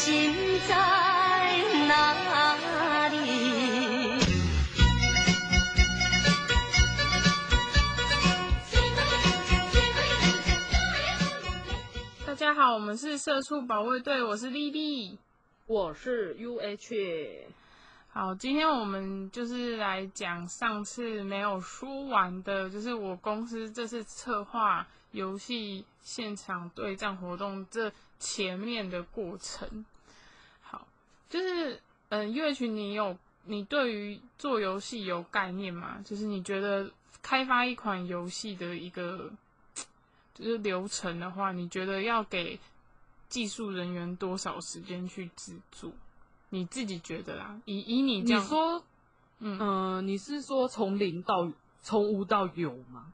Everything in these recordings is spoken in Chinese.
心在哪里？大家好，我们是社畜保卫队，我是丽丽。我是 UH，好，今天我们就是来讲上次没有说完的，就是我公司这次策划游戏现场对战活动这前面的过程。好，就是嗯，UH，你有你对于做游戏有概念吗？就是你觉得开发一款游戏的一个就是流程的话，你觉得要给技术人员多少时间去制作？你自己觉得啦，以以你这样，你说，嗯嗯、你是说从零到从无到有吗？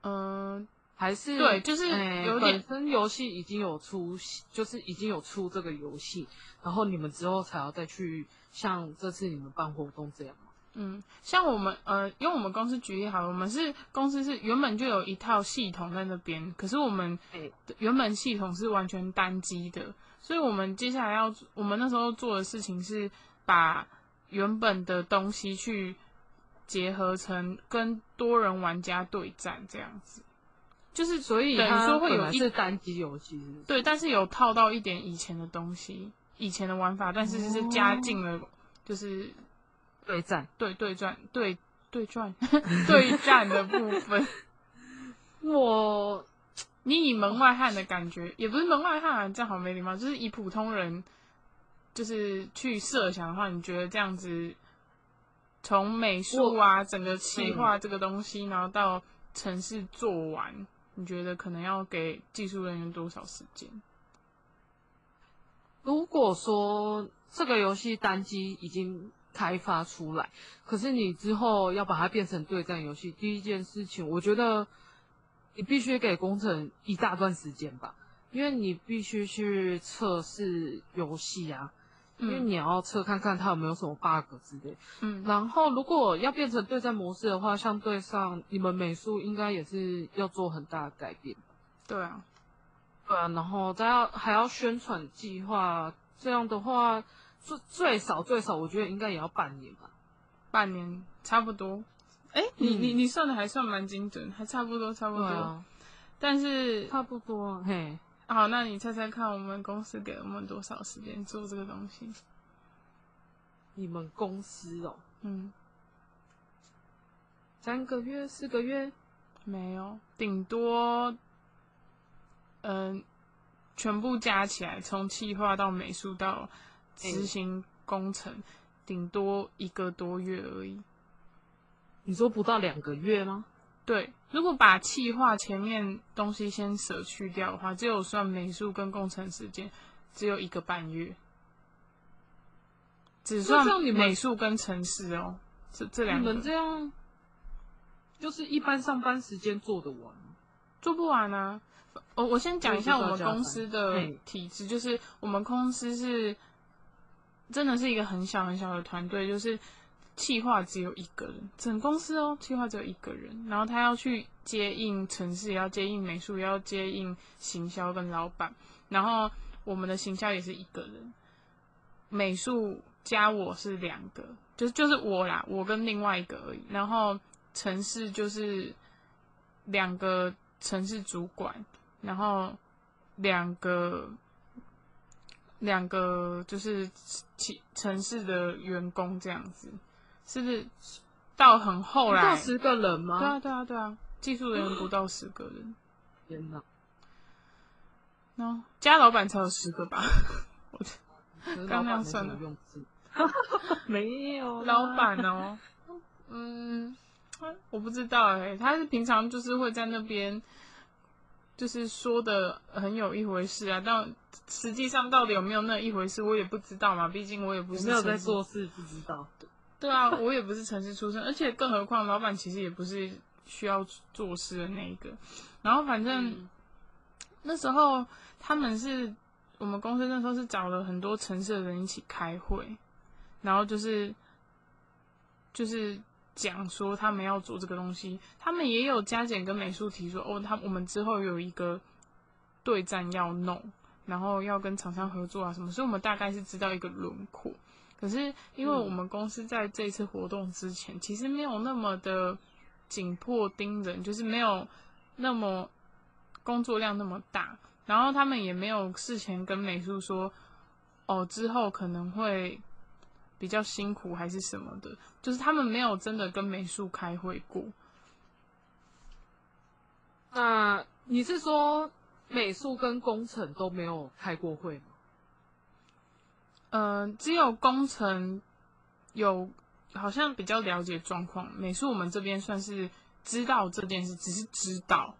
嗯、还是对就是哎有点本身游戏已经有出，就是已经有出这个游戏，然后你们之后才要再去像这次你们办活动这样吗？嗯，像我们呃，因为我们公司举例好了，我们是公司是原本就有一套系统在那边，可是我们哎原本系统是完全单机的，所以我们接下来要我们那时候做的事情是把原本的东西去结合成跟多人玩家对战这样子，就是所以等于说会有一是单机游戏对，但是有套到一点以前的东西，以前的玩法，但是是加进了就是对战。对对战对对战 对战的部分。我你以门外汉的感觉，也不是门外汉、啊，这样好没礼貌。就是以普通人，就是去设想的话，你觉得这样子，从美术啊，整个企划这个东西，然后到城市做完，你觉得可能要给技术人员多少时间？如果说这个游戏单机已经开发出来，可是你之后要把它变成对战游戏，第一件事情，我觉得你必须给工程一大段时间吧，因为你必须去测试游戏啊，因为嗯你要测看看它有没有什么 bug 之类。嗯然后如果要变成对战模式的话，相对上你们美术应该也是要做很大的改变。对啊，对啊，然后再要还要宣传计划，这样的话最最少最少，我觉得应该也要半年吧。半年差不多。哎、你嗯你你算的还算蛮精准，还差不多差不多。啊，但是差不多啊。嘿，好，那你猜猜看，我们公司给我们多少时间做这个东西？你们公司哦，嗯，三个月、四个月，没有，顶多，嗯、全部加起来，从企划到美术到执行工程，顶多一个多月而已。你说不到两个月吗？对，如果把企划前面东西先舍去掉的话，只有算美术跟工程时间，只有一个半月，只算美术跟城市哦，这这两个你们这样就是一般上班时间做得完？做不完啊。我我先讲一下我们公司的嘿体制，就是我们公司是真的是一个很小很小的团队，就是企划只有一个人，整公司哦，企划只有一个人，然后他要去接应城市，也要接应美术，也要接应行销跟老板，然后我们的行销也是一个人，美术加我是两个，就是就是我啦，我跟另外一个而已，然后城市就是两个城市主管，然后两个两个就是其城市的员工这样子，是不是到很后不到？十个人吗？对啊，对啊，对啊，技术人员不到十个人，天哪！然后加老板才有十个吧？可是刚那样老板没算了什么用字，没有老板哦，嗯，我不知道哎、他是平常就是会在那边，就是说的很有一回事啊，但实际上到底有没有那一回事，我也不知道嘛，毕竟我也不是有没有在做事不知道。对啊，我也不是城市出身，而且更何况老板其实也不是需要做事的那一个。然后反正、嗯那时候他们是我们公司那时候是找了很多城市的人一起开会，然后就是就是讲说他们要做这个东西，他们也有加减跟美术提说哦，他我们之后有一个对战要弄，然后要跟厂商合作啊什么，所以我们大概是知道一个轮廓。可是因为我们公司在这次活动之前，其实没有那么的紧迫盯人，就是没有那么工作量那么大，然后他们也没有事前跟美术说，哦之后可能会比较辛苦还是什么的，就是他们没有真的跟美术开会过。那你是说美术跟工程都没有开过会吗？嗯，只有工程有好像比较了解状况，美术我们这边算是知道这件事，只是知道，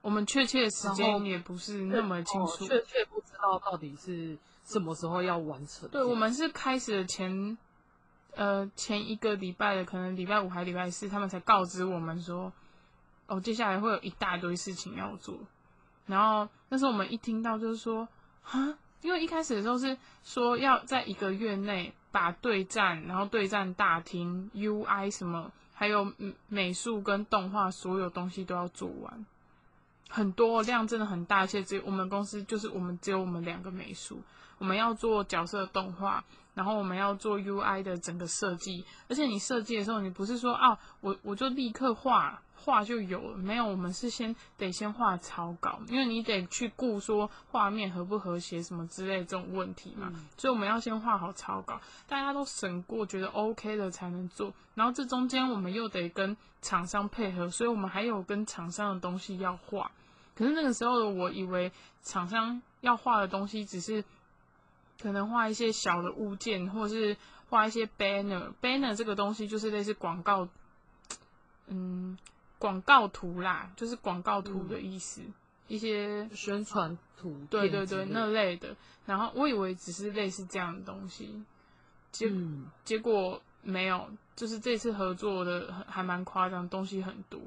我们确切的时间也不是那么清哦楚。确切不知道到底是什么时候要完成。对，我们是开始的前，呃，前一个礼拜的，可能礼拜五还礼拜四，他们才告知我们说，哦，接下来会有一大堆事情要做。然后那时候我们一听到就是说，啊，因为一开始的时候是说要在一个月内把对战，然后对战大厅、UI 什么，还有嗯美术跟动画所有东西都要做完。很多量真的很大，而且只有我们公司就是我们只有我们两个美术，我们要做角色动画，然后我们要做 UI 的整个设计，而且你设计的时候，你不是说啊，我我就立刻画画就有了，没有，我们是先得先画草稿，因为你得去顾说画面和不和谐什么之类这种问题嘛，嗯所以我们要先画好草稿，大家都审过，觉得 OK 的才能做，然后这中间我们又得跟厂商配合，所以我们还有跟厂商的东西要画。可是那个时候的，我以为厂商要画的东西只是可能画一些小的物件，或是画一些 banner。banner 这个东西就是类似广告，嗯，广告图啦，就是广告图的意思，一些宣传图对对对那类的。然后我以为只是类似这样的东西，结、嗯，结果没有，就是这次合作的还还蛮夸张，东西很多。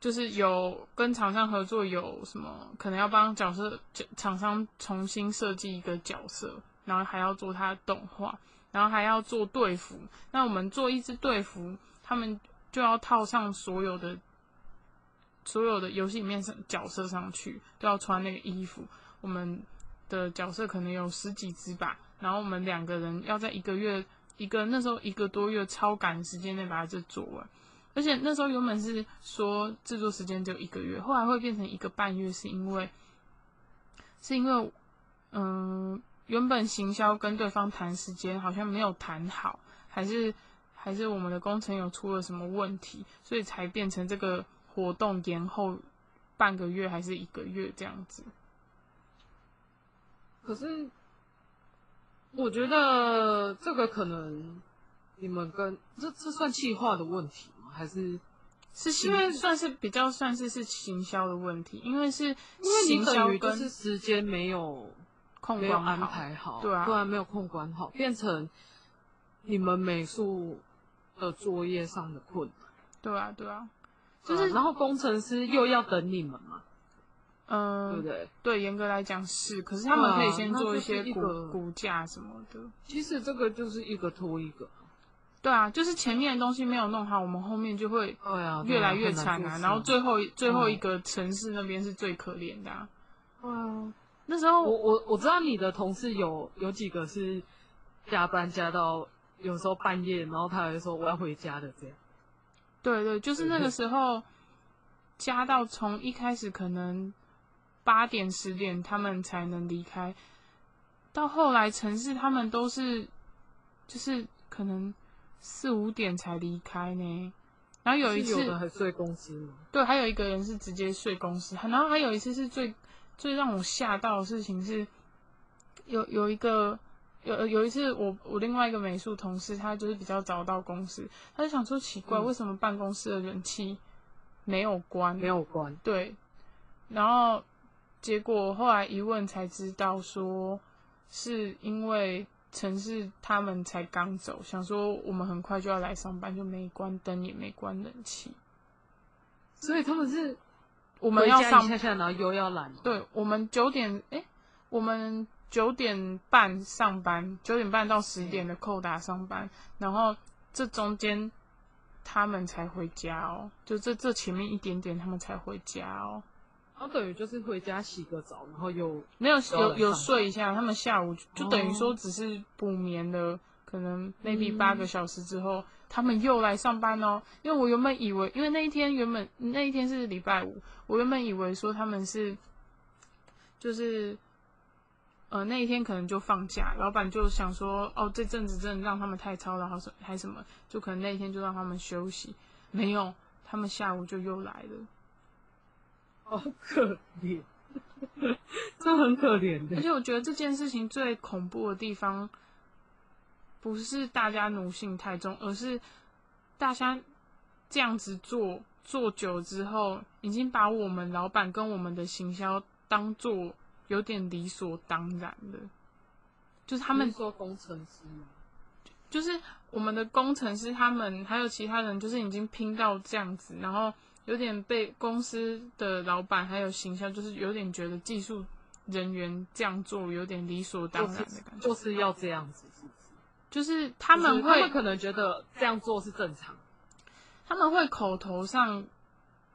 就是有跟厂商合作，有什么可能要帮角色角厂商重新设计一个角色，然后还要做他的动画，然后还要做队服。那我们做一支队服，他们就要套上所有的所有的游戏里面上角色上去，都要穿那个衣服。我们的角色可能有十几只吧，然后我们两个人要在一个月一个那时候一个多月超赶时间内把它这做完。而且那时候原本是说制作时间只有一个月，后来会变成一个半月，是因为是因为嗯，原本行销跟对方谈时间好像没有谈好，还是还是我们的工程有出了什么问题，所以才变成这个活动延后半个月还是一个月这样子。可是我觉得这个可能你们跟这这算计划的问题吗？还是是行因为算是比较算是是行销的问题，因为是因为行销跟是时间没有控没有安排好，对啊不然没有控管好，变成你们美术的作业上的困难。对啊对啊，就、是是然后工程师又要等你们嘛，嗯、对不对？对，严格来讲是，可是他们可以先做一些骨骨架什么的。其实这个就是一个拖一个，对啊，就是前面的东西没有弄好，我们后面就会越来越惨啊。然后最后最后嗯一个城市那边是最可怜的、啊。对啊，那时候我我我知道你的同事有有几个是加班加到有时候半夜，然后他还说我要回家的这样。对对，就是那个时候加到从一开始可能八点十点他们才能离开，到后来城市他们都是就是可能四五点才离开呢。然后有一次有的还睡公司吗？对，还有一个人是直接睡公司，然后还有一次是最最让我吓到的事情是，有有一个有有一次我我另外一个美术同事，他就是比较早到公司，他就想说奇怪，嗯为什么办公室的人气没有关？没有关，对，然后结果后来一问才知道说，是因为城市他们才刚走，想说我们很快就要来上班，就没关灯也没关冷气，所以他们是我我们要上一下下，然后又要懒。对，我们九点，诶，我们九点半上班，九点半到十点的扣打上班，然后这中间他们才回家哦，就这这前面一点点他们才回家哦。然后等于就是回家洗个澡，然后又没有有有睡一下，他们下午就就等于说哦只是补眠了，可能 maybe 嗯。八个小时之后，他们又来上班哦。因为我原本以为，因为那一天原本那一天是礼拜五，我原本以为说他们是就是呃那一天可能就放假，老板就想说哦这阵子真的让他们太操劳，还是还什么，就可能那一天就让他们休息。没有，他们下午就又来了。好可怜，这很可怜的。而且我觉得这件事情最恐怖的地方，不是大家奴性太重，而是大家这样子做做久之后，已经把我们老板跟我们的行销当做有点理所当然的。就是他们说工程师吗？就是我们的工程师，他们还有其他人，就是已经拼到这样子，然后有点被公司的老板还有形象，就是有点觉得技术人员这样做有点理所当然的感觉，就是要这样子，是不是？就是他们会们可能觉得这样做是正常。他们会口头上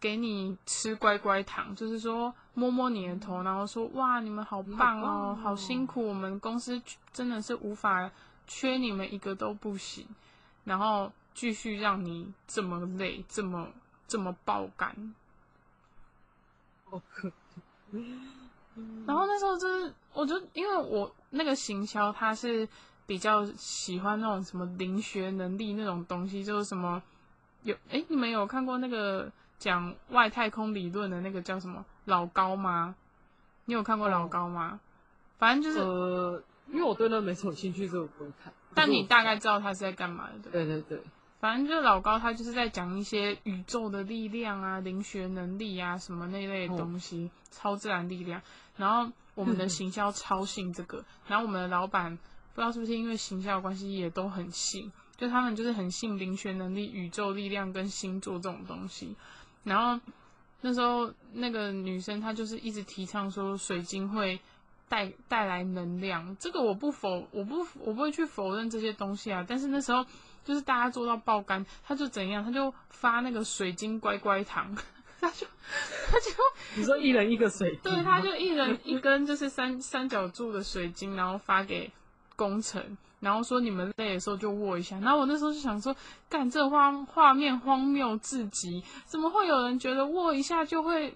给你吃乖乖糖，就是说摸摸你的头，然后说哇你们好棒哦，哦好辛苦，我们公司真的是无法缺你们一个都不行，然后继续让你这么累，这么这么爆肝。然后那时候就是，我就因为我那个行销，他是比较喜欢那种什么灵学能力那种东西，就是什么有诶，你们有看过那个讲外太空理论的那个叫什么老高吗？你有看过老高吗？反正就是，呃，因为我对那没什么兴趣，所以我不会看。但你大概知道他是在干嘛的，对不对？对反正就是老高，他就是在讲一些宇宙的力量啊、灵学能力啊什么那类的东西，超自然力量。然后我们的行销超信这个，然后我们的老板不知道是不是因为行销的关系，也都很信，就他们就是很信灵学能力、宇宙力量跟星座这种东西。然后那时候那个女生她就是一直提倡说水晶会带带来能量，这个我不否，我不我不会去否认这些东西啊。但是那时候就是大家做到爆肝，他就怎样，他就发那个水晶乖乖糖，他就他就 你说一人一个水晶，对，他就一人一根就是三三角柱的水晶，然后发给工程，然后说你们累的时候就握一下。然后我那时候就想说，干这画画面荒谬至极，怎么会有人觉得握一下就会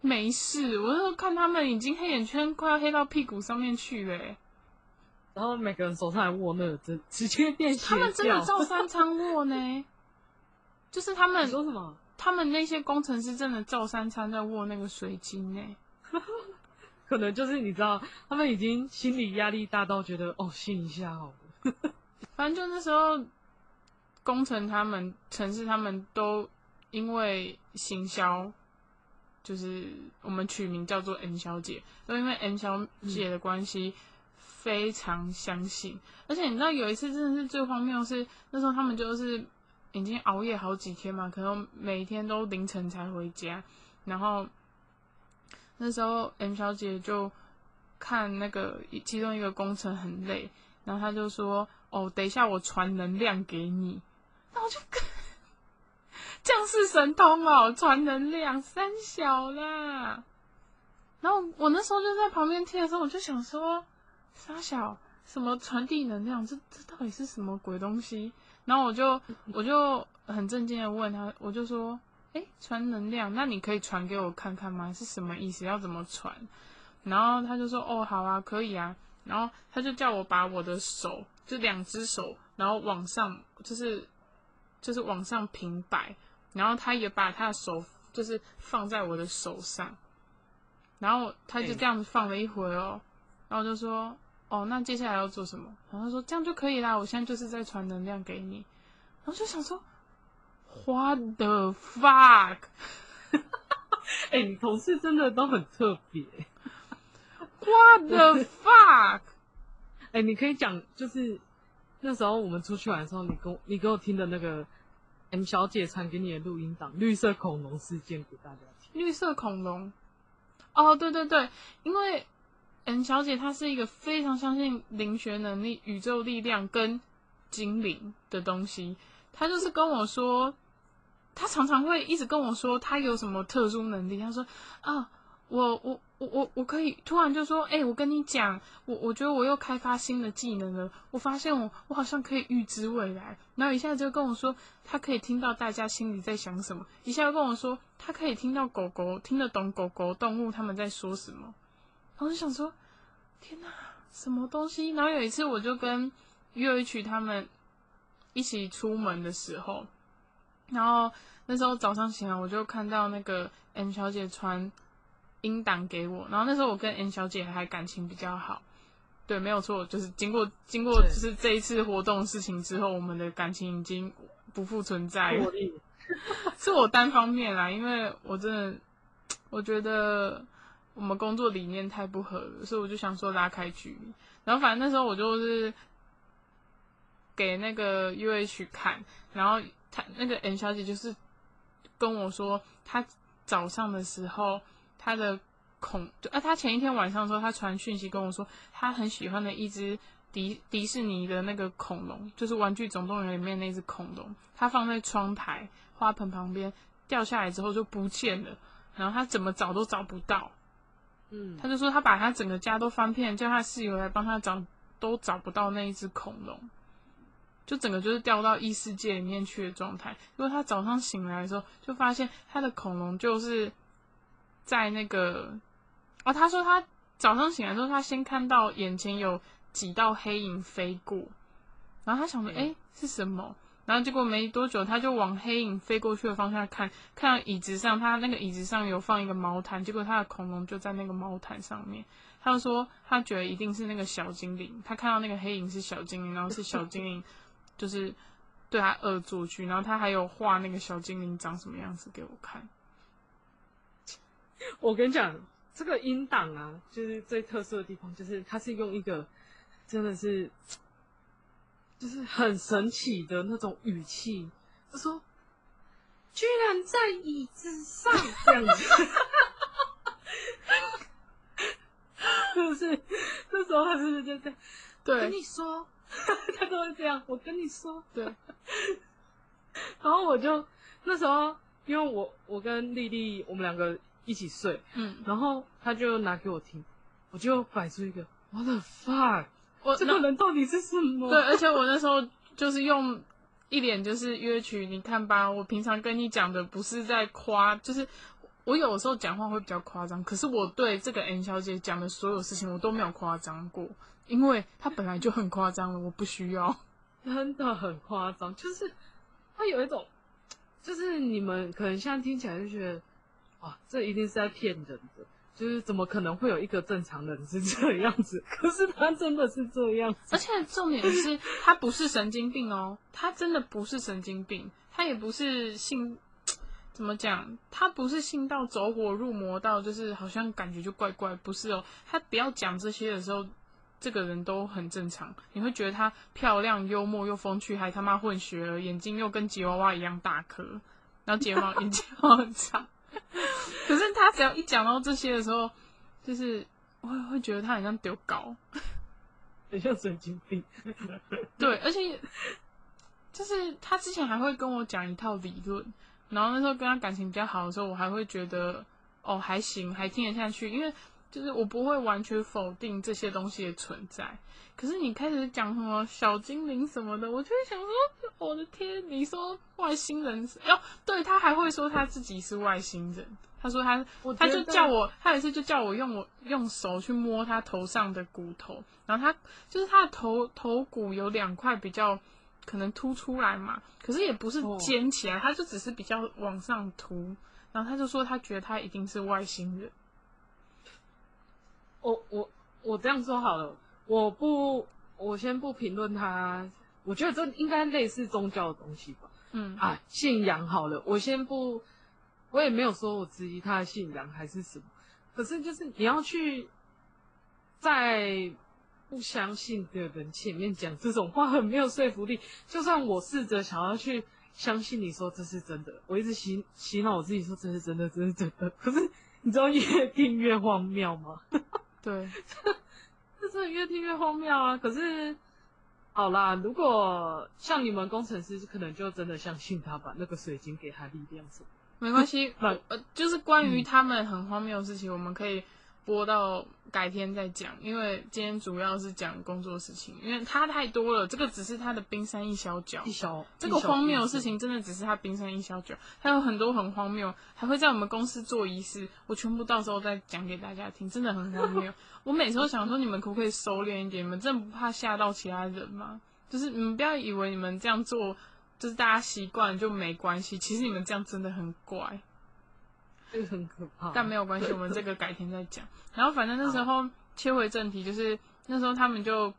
没事？我那时候看他们已经黑眼圈快要黑到屁股上面去嘞、欸，然后每个人手上还握那个针，直接变邪他们真的照三餐握呢，就是他们你说什么？他们那些工程师真的照三餐在握那个水晶呢。可能就是你知道，他们已经心理压力大到觉得哦，信一下好了。反正就那时候，工程他们、城市他们都因为行销，就是我们取名叫做 M 小姐，都因为 M 小姐的关系。非常相信，而且你知道有一次真的是最荒谬是，那时候他们就是已经熬夜好几天嘛，可能每天都凌晨才回家，然后那时候 M 小姐就看那个其中一个工程很累，然后他就说：“哦，等一下我传能量给你。”然后就跟降世神通哦，传能量三小啦。然后我那时候就在旁边听的时候，我就想说。三小什么传递能量？这这到底是什么鬼东西？然后我就我就很震惊的问他，我就说：“哎，传能量，那你可以传给我看看吗？是什么意思？要怎么传？”然后他就说：“哦，好啊，可以啊。”然后他就叫我把我的手，就两只手，然后往上，就是就是往上平摆，然后他也把他的手就是放在我的手上，然后他就这样子放了一会哦。然后我就说，哦，那接下来要做什么？然后他说这样就可以啦，我现在就是在传能量给你。然后就想说，What the fuck？哎、你同事真的都很特别。What the fuck？哎、你可以讲，就是那时候我们出去玩的时候，你跟我你给我听的那个 M 小姐传给你的录音档《绿色恐龙事件》给大家听。绿色恐龙。哦，对对对，因为 M 小姐她是一个非常相信灵学能力、宇宙力量跟精灵的东西。她就是跟我说，她常常会一直跟我说她有什么特殊能力。她说啊，我我我我我可以突然就说，哎、我跟你讲，我我觉得我又开发新的技能了，我发现我我好像可以预知未来，然后一下就跟我说，他可以听到大家心里在想什么，一下又跟我说，他可以听到狗狗听得懂狗狗动物他们在说什么，然后就想说，天哪，什么东西？然后有一次我就跟约一曲他们一起出门的时候，然后那时候早上醒来，我就看到那个 M 小姐穿音档给我，然后那时候我跟 N 小姐还感情比较好，对，没有错，就是经过经过就是这一次活动事情之后，我们的感情已经不复存在 是我单方面啦，因为我真的我觉得我们工作理念太不合了，所以我就想说拉开距离，然后反正那时候我就是给那个 UH 看，然后他那个 N 小姐就是跟我说，她早上的时候她的恐就啊，他前一天晚上的时候，他传讯息跟我说，他很喜欢的一只迪迪士尼的那个恐龙，就是《玩具总动员》里面那只恐龙，他放在窗台花盆旁边，掉下来之后就不见了，然后他怎么找都找不到。嗯，他就说他把他整个家都翻遍，叫他室友来帮他找，都找不到那一只恐龙，就整个就是掉到异世界里面去的状态。因为他早上醒来的时候，就发现他的恐龙就是在那个，哦，他说他早上醒来之后，他先看到眼前有几道黑影飞过，然后他想说，嗯哎、是什么？然后结果没多久，他就往黑影飞过去的方向看，看到椅子上，他那个椅子上有放一个毛毯，结果他的恐龙就在那个毛毯上面。他就说他觉得一定是那个小精灵，他看到那个黑影是小精灵，然后是小精灵就是对他恶作剧，然后他还有画那个小精灵长什么样子给我看。我跟你讲，这个音档啊，就是最特殊的地方，就是它是用一个真的是，就是很神奇的那种语气，就说居然在椅子上这样子，是不是？那时候他是不是就这样？对跟对你说，他都会这样。我跟你说，对，然后我就那时候，因为我我跟丽丽我们两个一起睡，嗯，然后他就拿给我听，我就摆出一个 What the fuck，我这个人到底是什么？对，而且我那时候就是用一脸就是约曲，你看吧，我平常跟你讲的不是在夸，就是我有时候讲话会比较夸张，可是我对这个 N 小姐讲的所有事情我都没有夸张过，因为她本来就很夸张了，我不需要。真的很夸张，就是她有一种，就是你们可能现在听起来就觉得，哇，这一定是在骗人的，就是怎么可能会有一个正常人是这样子？可是他真的是这样而，且重点是，他不是神经病哦，他真的不是神经病，他也不是信，怎么讲？他不是信到走火入魔到，就是好像感觉就怪怪，不是哦。他不要讲这些的时候，这个人都很正常，你会觉得他漂亮、幽默又风趣，还他妈混血儿，眼睛又跟吉娃娃一样大颗，然后睫毛 眼睫毛很长。可是他只要一讲到这些的时候，就是我会会觉得他很像丢稿。很像神经病。对，而且就是他之前还会跟我讲一套理论，然后那时候跟他感情比较好的时候，我还会觉得哦还行，还听得下去，因为就是我不会完全否定这些东西的存在。可是你开始讲什么小精灵什么的，我就会想说，我的天，你说外星人是，哦，对他还会说他自己是外星人，他说他他就叫我，他有一次就叫我用我用手去摸他头上的骨头，然后他就是他的头头骨有两块比较可能凸出来嘛，可是也不是哦尖起来，他就只是比较往上凸，然后他就说他觉得他一定是外星人，我我我这样说好了，我不，我先不评论他，我觉得这应该类似宗教的东西吧。嗯啊，信仰好了，我先不，我也没有说我质疑他的信仰还是什么，可是就是你要去在不相信的人前面讲这种话，很没有说服力。就算我试着想要去相信你说这是真的，我一直洗洗脑我自己说这是真的，这是真的，可是你知道越听越荒谬吗？对，这真的越听越荒谬啊！可是，好啦，如果像你们工程师，可能就真的相信他吧，那个水晶给他力量什么。没关系，那呃，就是关于嗯他们很荒谬的事情，我们可以播到改天再讲，因为今天主要是讲工作事情，因为它太多了，这个只是它的冰山一小角一。小这个荒谬的事，情真的只是它冰山一小角，还有很多很荒谬，还会在我们公司做仪式，我全部到时候再讲给大家听，真的很荒谬。我每次都想说，你们可不可以收敛一点？你们真的不怕吓到其他人吗？就是你们不要以为你们这样做，就是大家习惯就没关系，其实你们这样真的很怪。这个很可怕。但没有关系，我们这个改天再讲。然后反正那时候切回正题，就是那时候他们就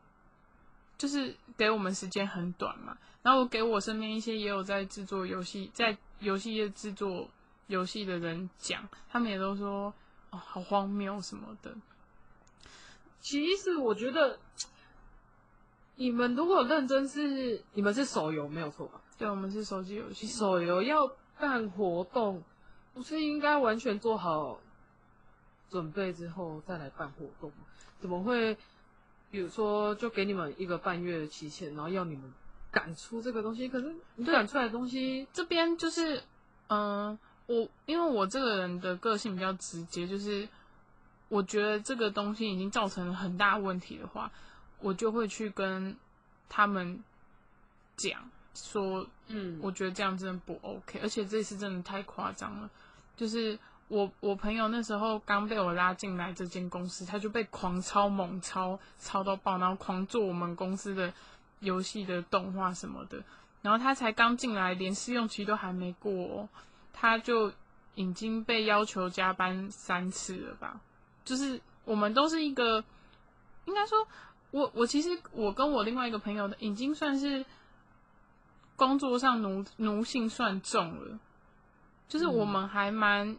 就是给我们时间很短嘛，然后我给我身边一些也有在制作游戏，在游戏业制作游戏的人讲，他们也都说哦好荒谬什么的。其实我觉得，你们如果认真是，你们是手游没有错吧？对，我们是手机游戏，手游要办活动，不是应该完全做好准备之后再来办活动吗？怎么会？比如说，就给你们一个半月的期限，然后要你们赶出这个东西，可是你赶出来的东西，这边就是，嗯、我因为我这个人的个性比较直接，就是我觉得这个东西已经造成了很大问题的话，我就会去跟他们讲说，嗯，我觉得这样真的不 OK，而且这次真的太夸张了。就是我我朋友那时候刚被我拉进来这间公司，他就被狂抄猛抄，抄到爆，然后狂做我们公司的游戏的动画什么的。然后他才刚进来，连试用期都还没过、哦，他就已经被要求加班三次了吧？就是我们都是一个，应该说，我我其实我跟我另外一个朋友的已经算是工作上奴奴性算重了，就是我们还蛮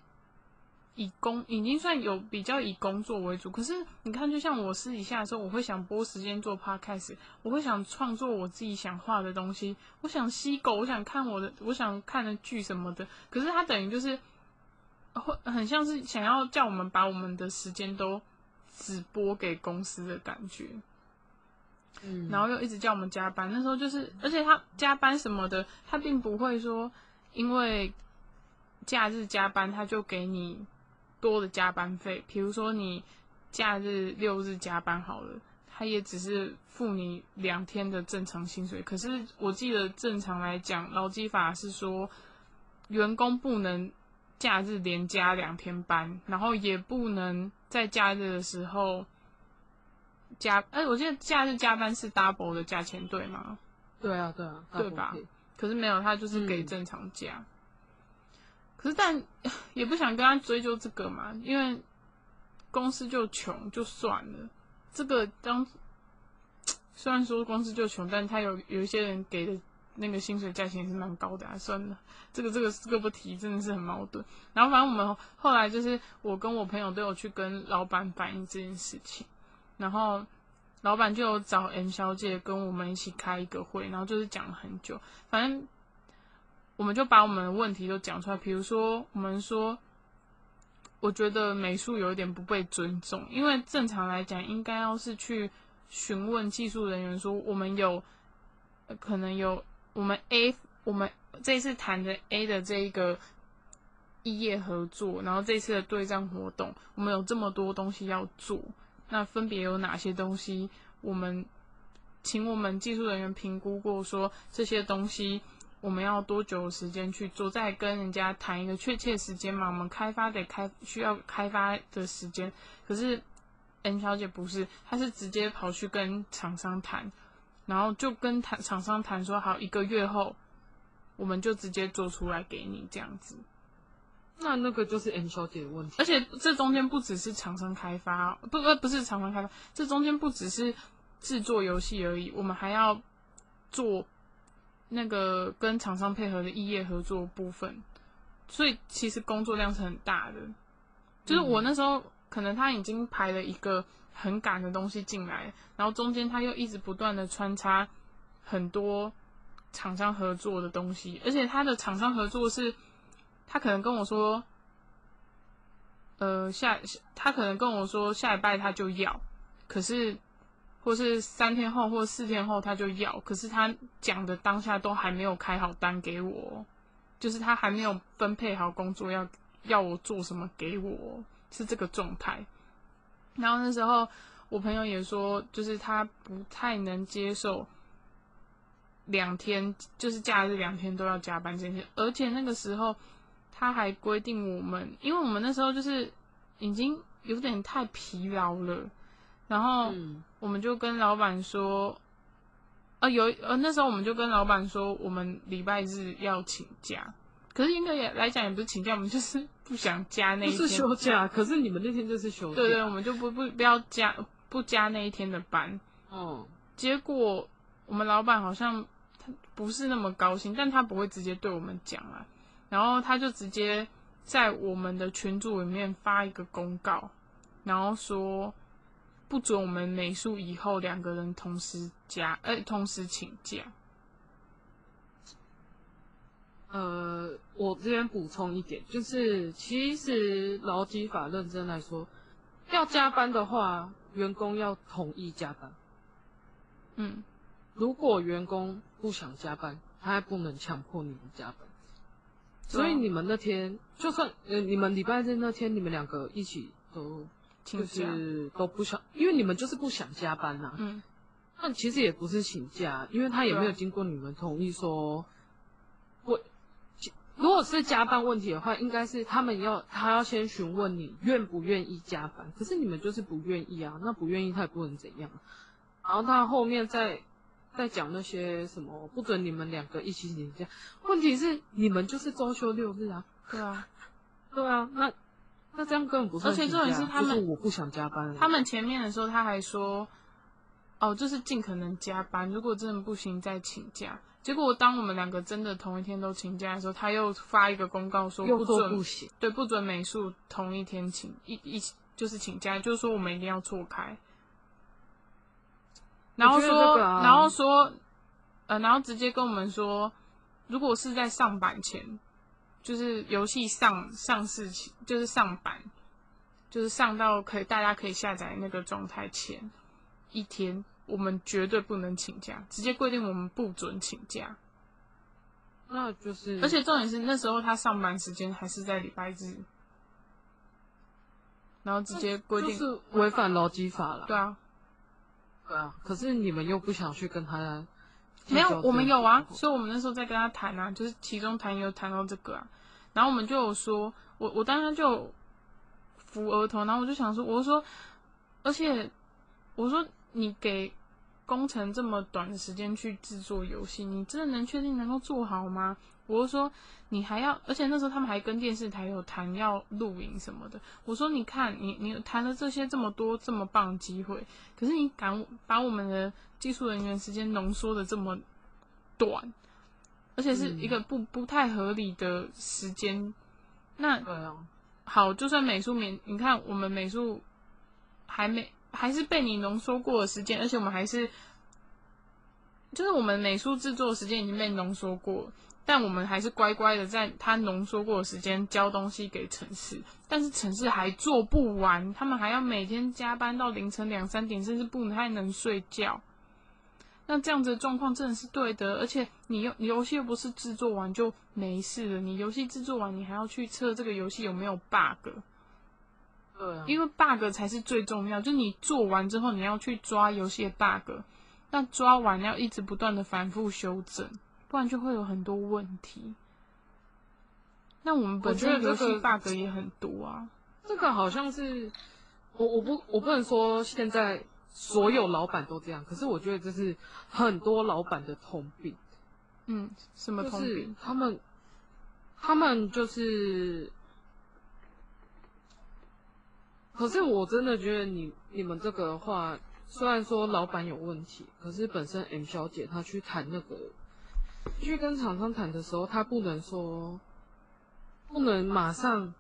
以工已经算有比较以工作为主。可是你看，就像我私底下的时候，我会想拨时间做 podcast，我会想创作我自己想画的东西，我想吸狗，我想看我的我想看的剧什么的。可是他等于就是会很像是想要叫我们把我们的时间都只拨给公司的感觉。嗯然后又一直叫我们加班。那时候就是，而且他加班什么的，他并不会说因为假日加班他就给你多的加班费。比如说你假日六日加班好了，他也只是付你两天的正常薪水。可是我记得正常来讲，劳基法是说员工不能假日连加两天班，然后也不能在假日的时候。加，哎、我记得假日加班是 double 的价钱，对吗？对啊，对啊，对吧可是没有，他就是给嗯正常价。可是但也不想跟他追究这个嘛，因为公司就穷就算了。这个当虽然说公司就穷，但他有有一些人给的那个薪水价钱也是蛮高的啊。算了，这个这个这个不提，真的是很矛盾。然后反正我们后来就是我跟我朋友都有去跟老板反映这件事情，然后老板就有找 M 小姐跟我们一起开一个会，然后就是讲了很久，反正我们就把我们的问题都讲出来。比如说，我们说，我觉得美术有一点不被尊重，因为正常来讲，应该要是去询问技术人员说，我们有、可能有我们 A，我们这次谈的 A 的这一个异业合作，然后这次的对战活动，我们有这么多东西要做，那分别有哪些东西？我们请我们技术人员评估过，说这些东西我们要多久时间去做，再跟人家谈一个确切时间嘛。我们开发得开需要开发的时间，可是 N 小姐不是，她是直接跑去跟厂商谈，然后就跟谈厂商谈说，好一个月后我们就直接做出来给你这样子。那那个就是 N 小姐的问题。而且这中间不只是厂商开发，不不不是厂商开发，这中间不只是制作游戏而已，我们还要做那个跟厂商配合的异业合作部分，所以其实工作量是很大的。就是我那时候可能他已经排了一个很赶的东西进来，然后中间他又一直不断的穿插很多厂商合作的东西，而且他的厂商合作是，他可能跟我说，呃，下他可能跟我说下礼拜他就要，可是或是三天后或四天后他就要，可是他讲的当下都还没有开好单给我，就是他还没有分配好工作要要我做什么给我，是这个状态。然后那时候我朋友也说，就是他不太能接受两天，就是假日两天都要加班这些，而且那个时候他还规定我们，因为我们那时候就是已经有点太疲劳了，然后嗯我们就跟老板说，呃，有呃那时候我们就跟老板说，我们礼拜日要请假，可是应该也来讲也不是请假，我们就是不想加那不是，休假，可是你们那天就是休假。对对，我们就不不不要加不加那一天的班，哦，结果我们老板好像他不是那么高兴，但他不会直接对我们讲啊，然后他就直接在我们的群组里面发一个公告，然后说不准我们美术以后两个人同时加，呃，同时请假。呃，我这边补充一点，就是其实劳基法认真来说，要加班的话，员工要同意加班。嗯，如果员工不想加班，他还不能强迫你们加班。所以你们那天，就算呃你们礼拜日那天，你们两个一起都就。是都不想，因为你们就是不想加班呐、嗯，那其实也不是请假，因为他也没有经过你们同意说，我如果是加班问题的话，应该是他们要他要先询问你愿不愿意加班，可是你们就是不愿意啊，那不愿意他也不能怎样，然后他后面再 再讲那些什么不准你们两个一起请假，问题是你们就是周休六日啊，对啊，对啊，那那这样根本不是而且重点是他们就是我不想加班，他们前面的时候他还说，哦，就是尽可能加班，如果真的不行再请假。结果当我们两个真的同一天都请假的时候，他又发一个公告说不准不行。对，不准美术同一天请一一起就是请假，就是说我们一定要错开。然后说，啊然后说，呃，然后直接跟我们说，如果是在上班前，就是游戏上上市前，就是上版，就是上到可以大家可以下载那个状态前一天，我们绝对不能请假，直接规定我们不准请假。那就是，而且重点是那时候他上班时间还是在礼拜日，然后直接规定，就是违反劳基法了。对啊，对啊，可是你们又不想去跟他没有，我们有啊，所所以我们那时候在跟他谈啊，就是其中谈有谈到这个啊，然后我们就有说，我我当时就扶额头，然后我就想说，我就说，而且我说你给工程这么短的时间去制作游戏，你真的能确定能够做好吗？我就说你还要，而且那时候他们还跟电视台有谈要录影什么的。我说你看，你你谈了这些这么多这么棒机会，可是你敢把我们的技术人员时间浓缩的这么短，而且是一个不不太合理的时间。那好，就算美术免，你看我们美术还没还是被你浓缩过的时间，而且我们还是就是我们美术制作的时间已经被浓缩过，但我们还是乖乖的在它浓缩过的时间交东西给城市，但是城市还做不完，他们还要每天加班到凌晨两三点，甚至不太能睡觉。那这样子的状况真的是对的，而且你游游戏又不是制作完就没事了，你游戏制作完，你还要去测这个游戏有没有 bug，对啊，因为 bug 才是最重要，就是你做完之后你要去抓游戏的 bug，那抓完要一直不断的反复修正，不然就会有很多问题。那我们本身游戏 bug 也很多啊，这个好像是我我不我不能说现在所有老板都这样，可是我觉得这是很多老板的通病，嗯，什么就是通病？他们他们就是，可是我真的觉得你你们这个的话，虽然说老板有问题，可是本身 M 小姐她去谈那个，去跟厂商谈的时候，她不能说不能马上，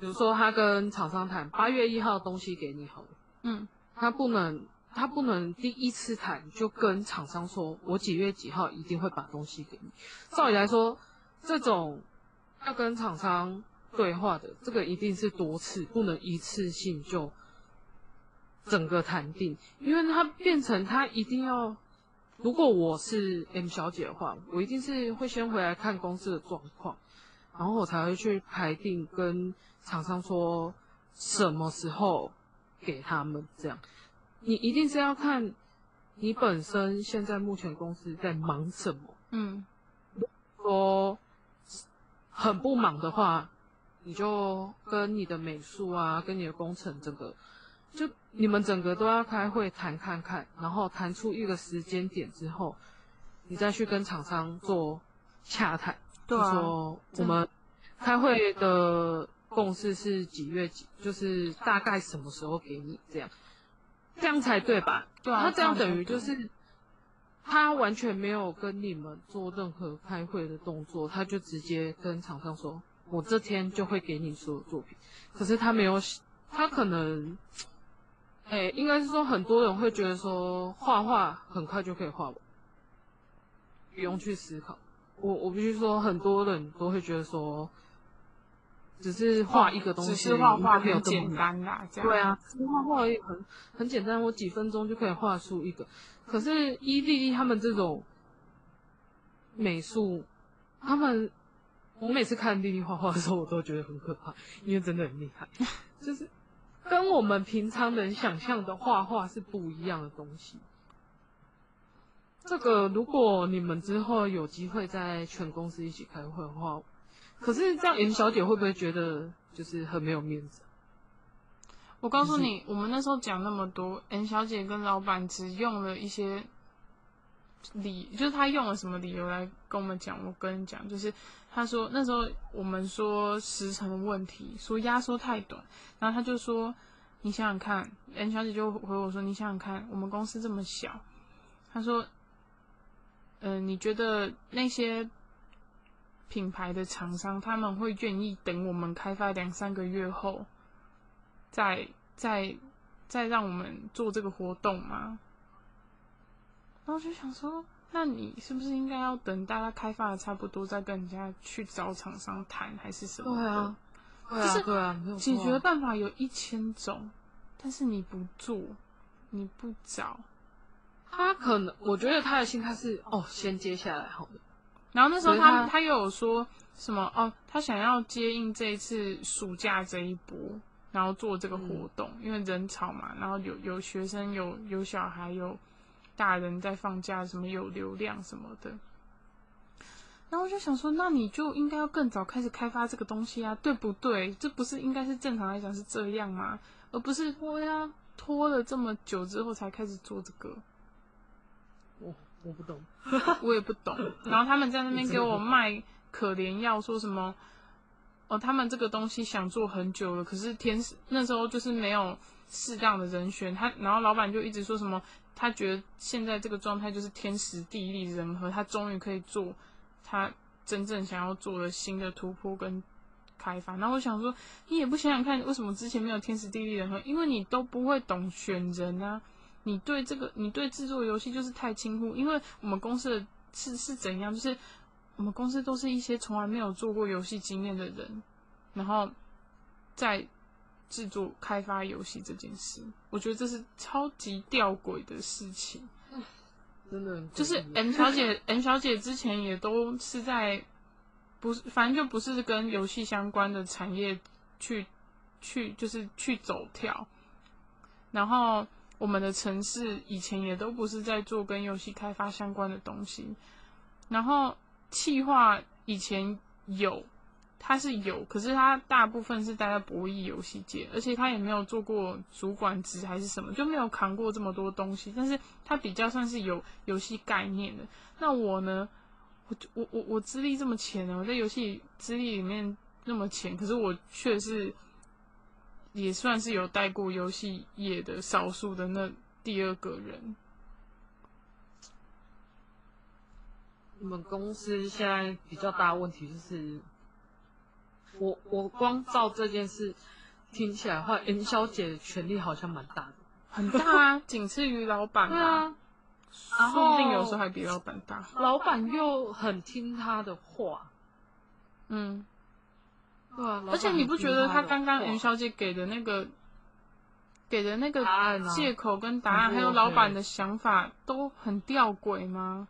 比如说她跟厂商谈八月一号东西给你好了。嗯她不能，她不能第一次谈就跟厂商说，我几月几号一定会把东西给你。照理来说，这种要跟厂商对话的，这个一定是多次，不能一次性就整个谈定，因为他变成他一定要如果我是 M 小姐的话，我一定是会先回来看公司的状况，然后我才会去排定跟厂商说什么时候给他们这样。你一定是要看你本身现在目前公司在忙什么。嗯说很不忙的话，你就跟你的美术啊，跟你的工程整个，就你们整个都要开会谈看看，然后谈出一个时间点之后，你再去跟厂商做洽谈，对啊就说我们开会的共识是几月几，就是大概什么时候给你这样，这样才对吧？对啊他这样等于就是。他完全没有跟你们做任何开会的动作，他就直接跟厂商说：“我这天就会给你所有作品。”可是他没有，他可能，哎、应该是说很多人会觉得说画画很快就可以画完，不用去思考。我我必须说，很多人都会觉得说，只是画一个东西，只是画画没有很简单啦，这样对啊，其实画画也很很简单，我几分钟就可以画出一个。可是伊丽丽他们这种美术，他们我每次看丽丽画画的时候，我都觉得很可怕，因为真的很厉害，就是跟我们平常人想象的画画是不一样的东西。这个如果你们之后有机会在全公司一起开会的话，可是这样严小姐会不会觉得就是很没有面子？我告诉你，我们那时候讲那么多，N 小姐跟老板只用了一些理，就是他用了什么理由来跟我们讲。我跟你讲，就是他说那时候我们说时长的问题，说压缩太短，然后他就说，你想想看，N 小姐就回我说，你想想看，我们公司这么小，他说，嗯、你觉得那些品牌的厂商他们会愿意等我们开发两三个月后？再再再让我们做这个活动吗？然后我就想说，那你是不是应该要等大家开发的差不多，再跟人家去找厂商谈，还是什么的？对啊，对啊，就是解决办法有一千种，但是你不做，你不找，他可能，我觉得他的心态是哦，先接下来好了。然后那时候他他他又有说什么哦，他想要接应这一次暑假这一波，然后做这个活动，因为人潮嘛，然后有有学生，有有小孩，有大人在放假，什么有流量什么的。然后我就想说，那你就应该要更早开始开发这个东西啊，对不对？这不是应该是正常来讲是这样吗？而不是拖呀，拖了这么久之后才开始做这个。我我不懂。我也不懂。然后他们在那边给我卖可怜药，说什么哦，他们这个东西想做很久了，可是天使那时候就是没有适当的人选。他然后老板就一直说什么，他觉得现在这个状态就是天时地利人和，他终于可以做他真正想要做的新的突破跟。开发，然后我想说，你也不想想看，为什么之前没有天时地利人和？因为你都不会懂选人啊，你对这个，你对制作游戏就是太轻忽，因为我们公司的是是怎样，就是我们公司都是一些从来没有做过游戏经验的人，然后在制作开发游戏这件事，我觉得这是超级吊诡的事情。真的就是 M 小姐，M 小姐之前也都是在，不是，反正就不是跟游戏相关的产业去去，就是去走跳。然后我们的城市以前也都不是在做跟游戏开发相关的东西。然后企划以前有，他是有，可是他大部分是待在博弈游戏界，而且他也没有做过主管职还是什么，就没有扛过这么多东西。但是他比较算是有游戏概念的。那我呢？我我我我资历这么浅呢，我在游戏资历里面那么浅，可是我却是也算是有带过游戏业的少数的那第二个人。你们公司现在比较大的问题就是，我我光照这件事听起来的话，M 小姐的权力好像蛮大的。很大啊，仅次于老板对啊，然说不定有时候还比老板大。老板又很听他的话，嗯，对啊。而且你不觉得他刚刚云小姐给的那个给的那个答案啊借口跟答案，很还有老 OK 板的想法都很吊诡吗？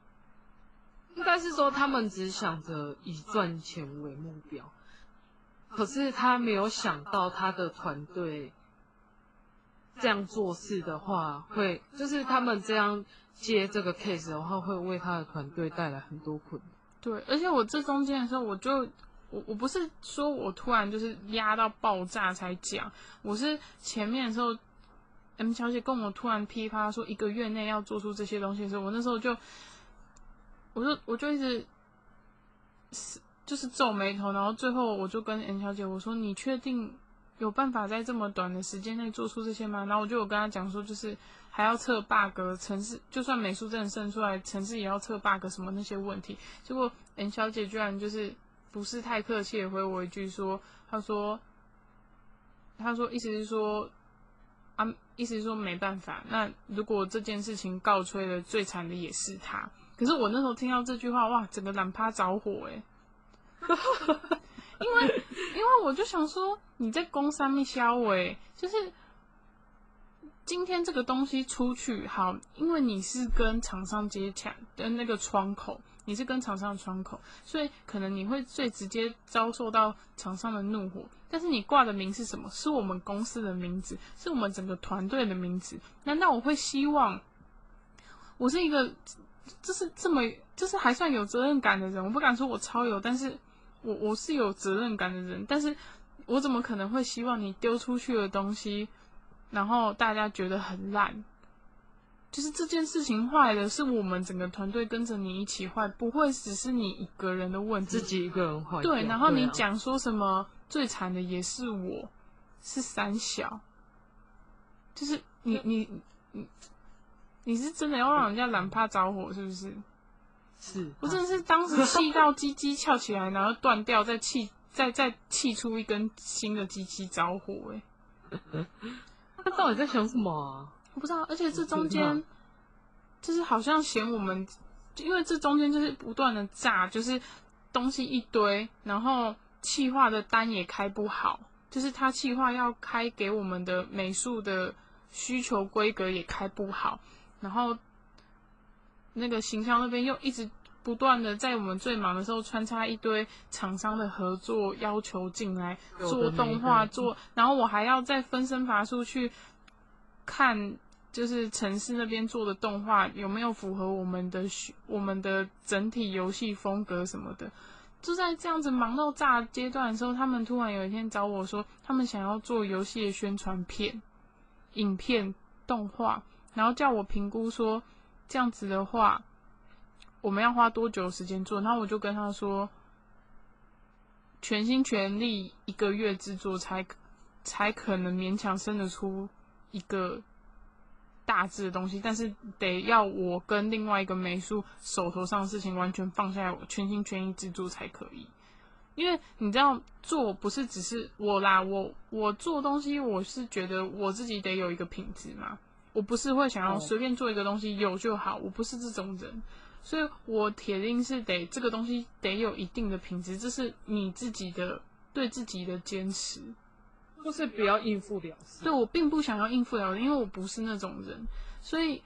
应该是说他们只想着以赚钱为目标，可是他没有想到他的团队这样做事的话，会就是他们这样接这个 case 的话，会为他的团队带来很多困难。对，而且我这中间的时候，我就我我不是说我突然就是压到爆炸才讲，我是前面的时候，M 小姐跟我突然噼啪说一个月内要做出这些东西的时候，我那时候就，我就我就一直是就是皱眉头，然后最后我就跟严小姐我说：“你确定有办法在这么短的时间内做出这些吗？”然后我就有跟她讲说，就是还要测 bug，城市就算美术证生出来，城市也要测 bug 什么那些问题。结果 N 小姐居然就是不是太客气回我一句说，她说，她说意思是说，啊，意思是说没办法。那如果这件事情告吹了，最惨的也是他。可是我那时候听到这句话，哇，整个懒趴着火诶、因为因为我就想说你在攻上面销尾，就是今天这个东西出去好，因为你是跟厂商接洽的那个窗口，你是跟厂商的窗口，所以可能你会最直接遭受到厂商的怒火。但是你挂的名是什么？是我们公司的名字，是我们整个团队的名字。难道我会希望我是一个就是这么就是还算有责任感的人？我不敢说我超有，但是我我是有责任感的人。但是我怎么可能会希望你丢出去的东西？然后大家觉得很烂，就是这件事情坏的，是我们整个团队跟着你一起坏，不会只是你一个人的问题。自己一个人坏。对，然后你啊讲说什么最惨的也是我，是三小，就是你你你你是真的要让人家懒怕着火是不是？是，我真的是当时气到鸡鸡翘起来，然后断掉，再气 再再气出一根新的鸡鸡着火、欸，他到底在想什么啊？我不知道，而且这中间就是好像嫌我们，因为这中间就是不断的炸，就是东西一堆，然后气化的单也开不好，就是他气化要开给我们的美术的需求规格也开不好，然后那个行销那边又一直不断的在我们最忙的时候穿插一堆厂商的合作要求进来做动画做，然后我还要再分身乏术去看，就是城市那边做的动画有没有符合我们的需我们的整体游戏风格什么的。就在这样子忙到炸阶段的时候，他们突然有一天找我说，他们想要做游戏的宣传片、影片、动画，然后叫我评估说，这样子的话，我们要花多久时间做？然后我就跟他说，全心全力一个月制作才才可能勉强生得出一个大致的东西，但是得要我跟另外一个美术手头上的事情完全放下来，我全心全意制作才可以。因为你知道，做不是只是我啦，我我做东西，我是觉得我自己得有一个品质嘛，我不是会想要哦随便做一个东西有就好，我不是这种人，所以我铁定是得这个东西得有一定的品质，这是你自己的对自己的坚持。就是不要应付了事。对我并不想要应付了事，因为我不是那种人，所以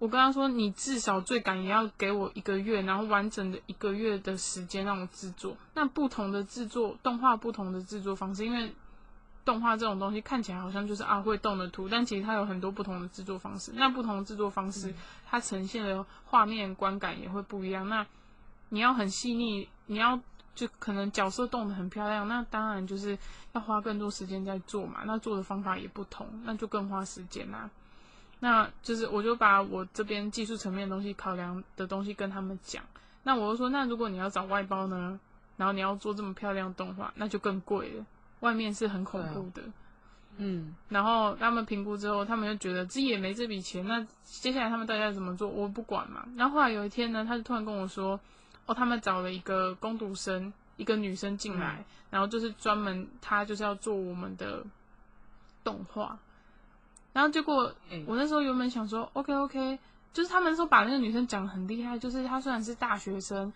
我跟他说，你至少最赶也要给我一个月，然后完整的一个月的时间让我制作。那不同的制作动画，不同的制作方式，因为动画这种东西看起来好像就是啊会动的图，但其实它有很多不同的制作方式。那不同的制作方式，它呈现的画面观感也会不一样。那你要很细腻，你要就可能角色动的很漂亮，那当然就是要花更多时间在做嘛。那做的方法也不同，那就更花时间啦。那就是我就把我这边技术层面的东西考量的东西跟他们讲。那我就说，那如果你要找外包呢，然后你要做这么漂亮的动画，那就更贵了。外面是很恐怖的。嗯，然后他们评估之后，他们就觉得自己也没这笔钱，那接下来他们大家怎么做，我不管嘛。然后后来有一天呢，他就突然跟我说，哦，他们找了一个工读生，一个女生进来，然后就是专门她就是要做我们的动画。然后结果哎我那时候原本想说，OK OK，就是他们说把那个女生讲得很厉害，就是她虽然是大学生，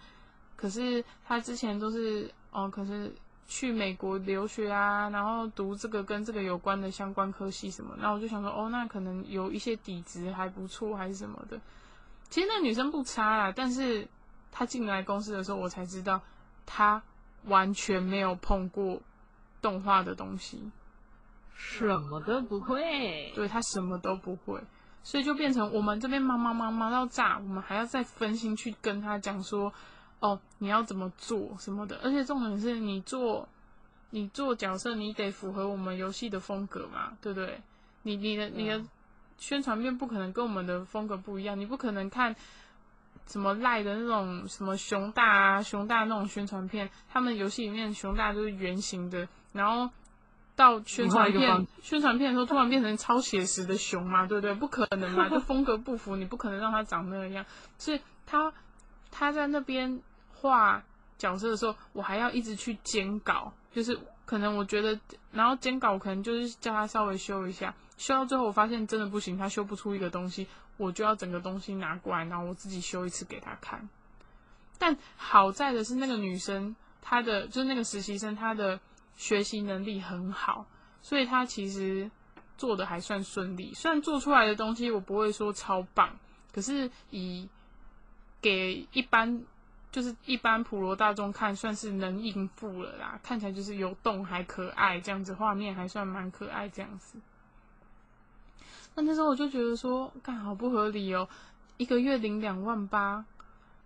可是她之前都是哦，可是去美国留学啊，然后读这个跟这个有关的相关科系什么，然后我就想说，哦，那可能有一些底子还不错，还是什么的。其实那女生不差啦，但是她进来公司的时候，我才知道她完全没有碰过动画的东西，什么都不会。对她什么都不会，所以就变成我们这边忙忙忙忙到炸，我们还要再分心去跟她讲说，哦，你要怎么做什么的，而且重点是你做你做角色，你得符合我们游戏的风格嘛，对不对？你你的你的宣传片不可能跟我们的风格不一样，你不可能看什么赖的那种什么熊大啊、熊大那种宣传片，他们游戏里面熊大就是圆形的，然后到宣传片宣传片的时候突然变成超写实的熊嘛，对不对？不可能嘛，就风格不符，你不可能让它长那样，所以他他在那边画角色的时候，我还要一直去监稿，就是可能我觉得，然后监稿可能就是叫他稍微修一下，修到最后我发现真的不行，他修不出一个东西，我就要整个东西拿过来，然后我自己修一次给他看。但好在的是，那个女生她的就是那个实习生，她的学习能力很好，所以她其实做的还算顺利。虽然做出来的东西我不会说超棒，可是以给一般就是一般普罗大众看，算是能应付了啦。看起来就是有动还可爱，这样子画面还算蛮可爱这样子。那那时候我就觉得说，干好不合理哦，一个月领两万八，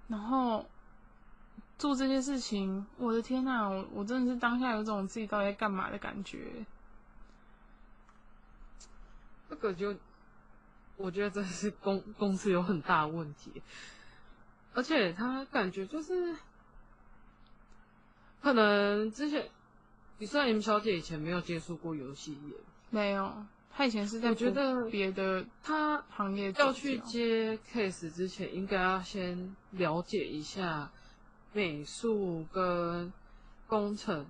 然后做这些事情，我的天呐，我我真的是当下有种自己到底在干嘛的感觉。这个就，我觉得真的是公公司有很大的问题，而且他感觉就是，可能之前，你虽然 M 小姐以前没有接触过游戏业，没有，她以前是在我觉得别的她行业要去接 case 之前，应该要先了解一下美术跟工程，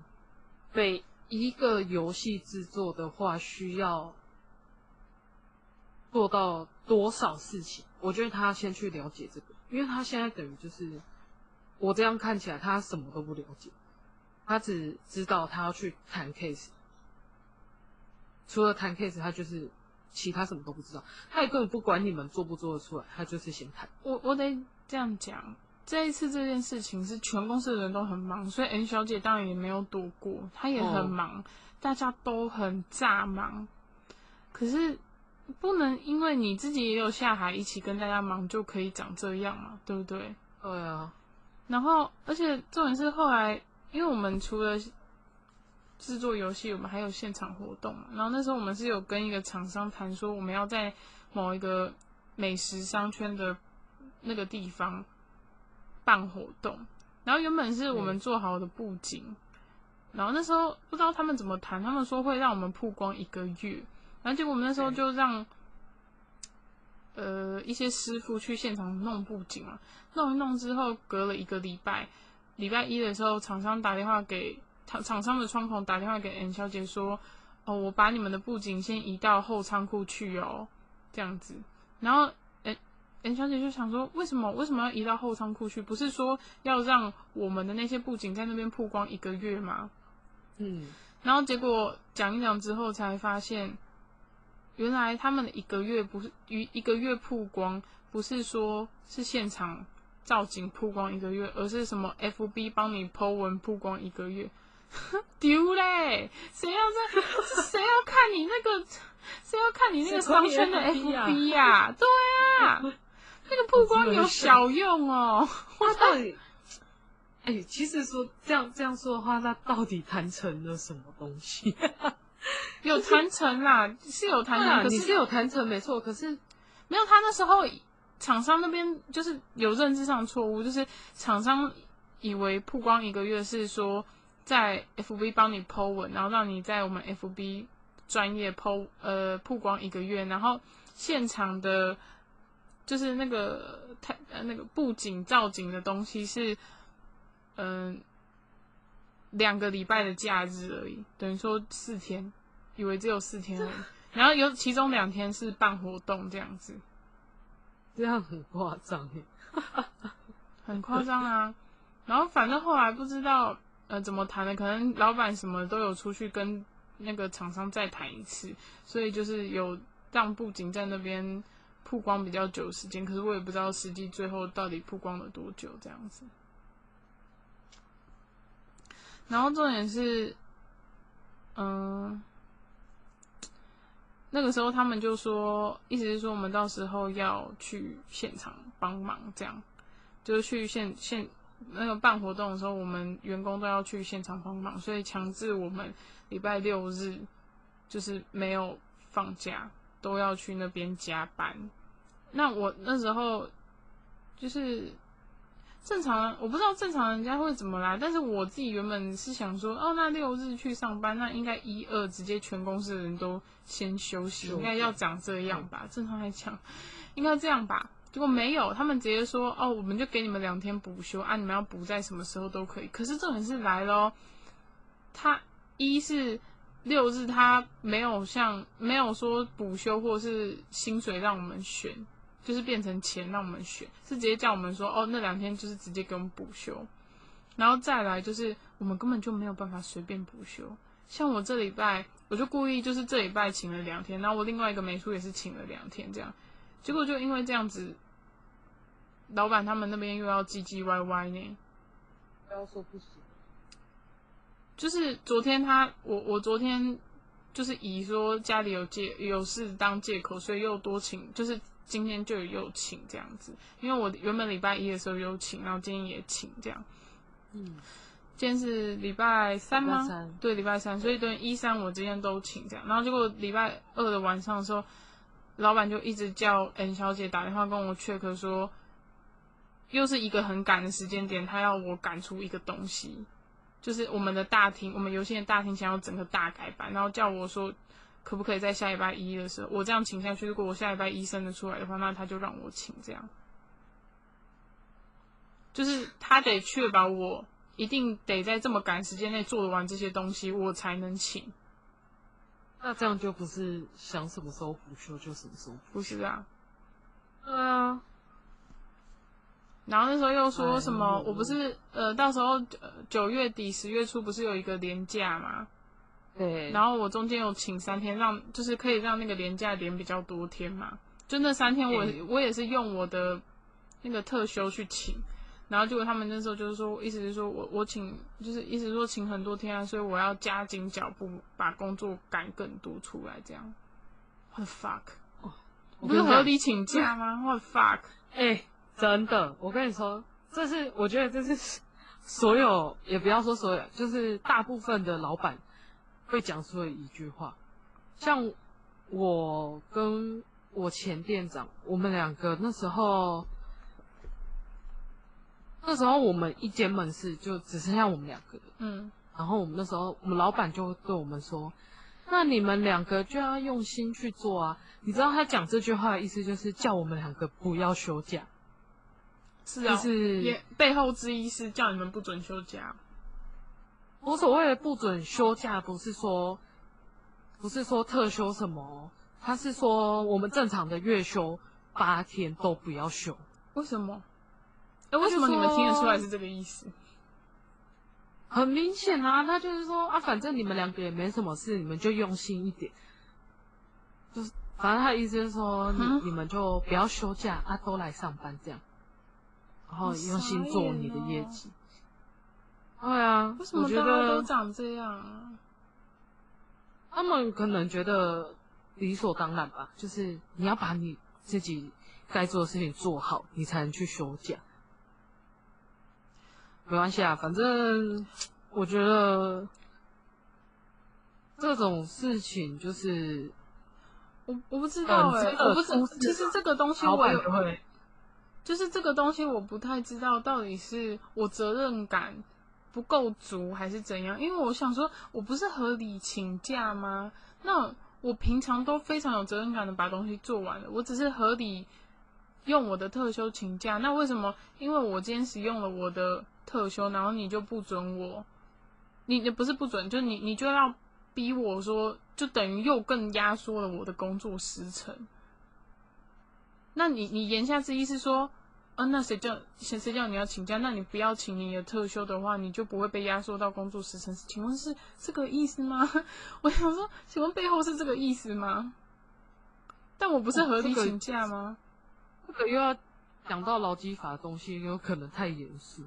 每一个游戏制作的话，需要做到多少事情。我觉得他先去了解这个，因为他现在等于就是我这样看起来，他什么都不了解，他只知道他要去谈 case，除了谈 case，他就是其他什么都不知道，他也根本不管你们做不做得出来，他就是先谈。我我得这样讲，这一次这件事情是全公司的人都很忙，所以 N 小姐当然也没有躲过，她也哦很忙，大家都很炸忙。可是不能因为你自己也有下海一起跟大家忙，就可以长这样嘛，对不对？对啊，然后，而且重点是后来，因为我们除了制作游戏，我们还有现场活动嘛。然后那时候我们是有跟一个厂商谈说，我们要在某一个美食商圈的那个地方办活动。然后原本是我们做好的布景，然后那时候不知道他们怎么谈，他们说会让我们曝光一个月，然后结果我们那时候就让。呃，一些师傅去现场弄布景嘛，弄一弄之后，隔了一个礼拜，礼拜一的时候，厂商打电话给厂厂商的窗口打电话给 N 小姐说，哦，我把你们的布景先移到后仓库去哦，这样子。然后 N N 小姐就想说，为什么为什么要移到后仓库去？不是说要让我们的那些布景在那边曝光一个月吗？嗯，然后结果讲一讲之后才发现，原来他们的一个月不是一一个月曝光，不是说是现场造景曝光一个月，而是什么 FB 帮你 Po 文曝光一个月，丢嘞！谁要在 谁要看你那个谁要看你那个商圈的 FB 啊对啊，那个曝光有小用哦。他到底，哎、其实说这样这样说的话，他到底谈成了什么东西？有谈成啦，是有谈成，你是有谈成没错，可是没有，他那时候厂商那边就是有认知上错误，就是厂商以为曝光一个月是说在 FB 帮你 Po 文，然后让你在我们 FB 专业 Po 呃曝光一个月，然后现场的，就是那个太呃那个布景造景的东西是嗯、两个礼拜的假日而已，等于说四天，以为只有四天而已。然后有其中两天是办活动这样子，这样很夸张哎。很夸张啊。然后反正后来不知道呃怎么谈的，可能老板什么都有出去跟那个厂商再谈一次，所以就是有让布景在那边曝光比较久时间，可是我也不知道实际最后到底曝光了多久这样子。然后重点是，嗯、那个时候他们就说，意思是说我们到时候要去现场帮忙，这样就是去现现那个办活动的时候，我们员工都要去现场帮忙，所以强制我们礼拜六日就是没有放假，都要去那边加班。那我那时候就是正常，我不知道正常人家会怎么啦，但是我自己原本是想说，哦，那六日去上班，那应该一二直接全公司的人都先休息，应该要讲这样吧？正常来讲，应该这样吧？结果没有，他们直接说，哦，我们就给你们两天补休啊，你们要补在什么时候都可以。可是重点是来咯，他一是六日他没有像没有说补休或是薪水让我们选，就是变成钱让我们选，是直接叫我们说哦那两天就是直接给我们补休，然后再来就是我们根本就没有办法随便补休，像我这礼拜我就故意就是这礼拜请了两天，然后我另外一个美术也是请了两天这样，结果就因为这样子，老板他们那边又要唧唧歪歪呢。不要说不行。就是昨天他，我我昨天就是以说家里有借有事当借口，所以又多请，就是今天就有又请这样子。因为我原本礼拜一的时候有请，然后今天也请这样。嗯，今天是礼拜三吗？三对，礼拜三，所以等于一三我今天都请这样。然后结果礼拜二的晚上的时候，老板就一直叫 N 小姐打电话跟我 check 说，又是一个很赶的时间点，他要我赶出一个东西，就是我们的大厅，我们游戏的大厅想要整个大改版，然后叫我说。可不可以在下礼拜一的时候，我这样请下去？如果我下礼拜一生的出来的话，那他就让我请这样。就是他得确保我一定得在这么赶时间内做得完这些东西，我才能请。那这样就不是想什么时候补休就什么时候补。不是啊？对啊，然后那时候又说什么？我不是呃，到时候呃九月底十月初不是有一个年假嘛？对。然后我中间有请三天，让就是可以让那个年假连比较多天嘛。就那三天我，嗯我也是用我的那个特休去请，然后结果他们那时候就是说，意思是说我我请，就是意思是说请很多天啊，所以我要加紧脚步，把工作赶更多出来，这样。What the fuck？哦不是合理请假吗？What the fuck？哎、真的，我跟你说，这是我觉得这是 所有，也不要说所有，就是大部分的老板会讲出了一句话。像我跟我前店长，我们两个那时候，那时候我们一间门市就只剩下我们两个，嗯，然后我们那时候，我们老板就对我们说：“那你们两个就要用心去做啊！”你知道他讲这句话的意思就是叫我们两个不要休假，是啊，就是也背后之意是叫你们不准休假。我所谓的不准休假，不是说不是说特休什么哦，他是说我们正常的月休八天都不要休。为什么？哎，为什么你们听得出来是这个意思？很明显啊，他就是说啊，反正你们两个也没什么事，你们就用心一点。就是反正他的意思是说，你、嗯你们就不要休假啊，都来上班这样，然后用心做你的业绩。对啊，为什么觉大家都长这样啊？他们可能觉得理所当然吧，就是你要把你自己该做的事情做好，你才能去休假。没关系啊，反正我觉得这种事情就是我我不知道哎、我不知其实这个东西我也会就是这个东西我不太知道到底是我责任感不够足还是怎样，因为我想说我不是合理请假吗？那我平常都非常有责任感的把东西做完了，我只是合理用我的特休请假，那为什么？因为我今天使用了我的特休，然后你就不准我，你你不是不准，就你你就要逼我说，就等于又更压缩了我的工作时程。那你你言下之意是说，啊，那谁叫谁谁叫你要请假？那你不要请你的特休的话，你就不会被压缩到工作时程。请问是这个意思吗？我想说，请问背后是这个意思吗？但我不是合理哦这个请假吗？这个又要讲到劳基法的东西，有可能太严肃。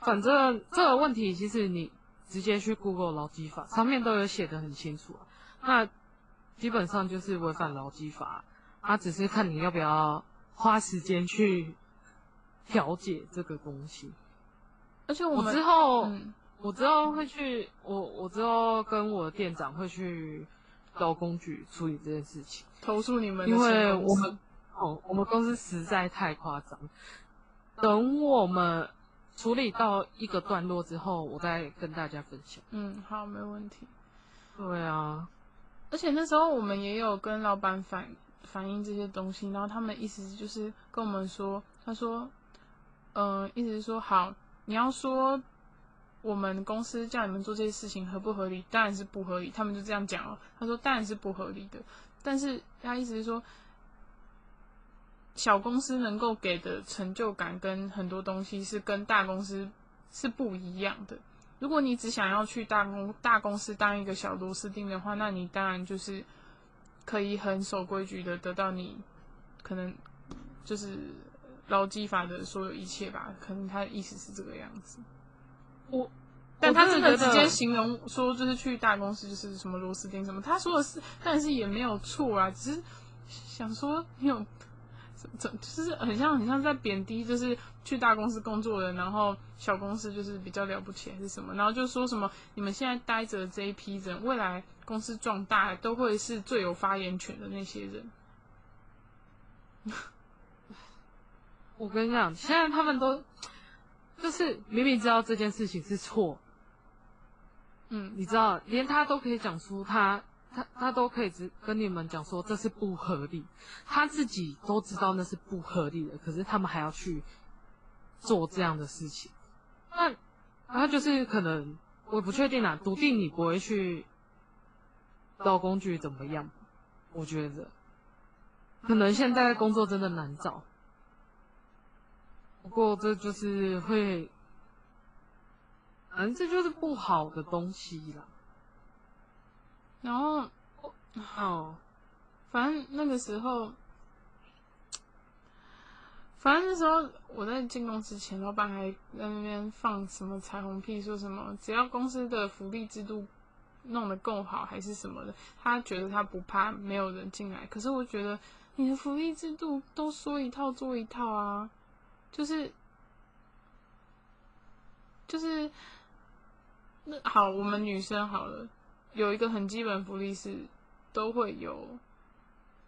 反正这个问题，其实你直接去 Google 劳基法，上面都有写的很清楚啊。那基本上就是违反劳基法，啊只是看你要不要花时间去调解这个东西。而且我们之后，嗯我之后会去，我我之后跟我的店长会去劳工局处理这件事情。投诉你们因为我们哦，我们公司实在太夸张。等我们处理到一个段落之后，我再跟大家分享。嗯好没问题。对啊，而且那时候我们也有跟老板反反映这些东西，然后他们意思就是跟我们说，他说，嗯、意思是说好，你要说我们公司叫你们做这些事情合不合理？当然是不合理，他们就这样讲哦。他说当然是不合理的，但是他意思是说，小公司能够给的成就感跟很多东西是跟大公司是不一样的。如果你只想要去大公大公司当一个小螺丝钉的话，那你当然就是可以很守规矩的得到你可能就是劳基法的所有一切吧。可能他的意思是这个样子，我但他真的直接形容说就是去大公司就是什么螺丝钉什么，他说的是，但是也没有错啊，只是想说你有。怎就是很像很像在贬低，就是去大公司工作的人，然后小公司就是比较了不起还是什么，然后就说什么你们现在待着的这一批人，未来公司壮大都会是最有发言权的那些人。我跟你讲，现在他们都就是明明知道这件事情是错，嗯，你知道，连他都可以讲出他他他都可以只跟你们讲说这是不合理，他自己都知道那是不合理的，可是他们还要去做这样的事情，那他就是可能我不确定啦，笃定你不会去劳工具怎么样？我觉得可能现在工作真的难找，不过这就是会。反正这就是不好的东西啦。然后哦，反正那个时候，反正那时候我在进公司前，老板还在那边放什么彩虹屁，说什么只要公司的福利制度弄得够好，还是什么的，他觉得他不怕没有人进来。可是我觉得你的福利制度都说一套做一套啊，就是就是那好，我们女生好了。有一个很基本福利是都会有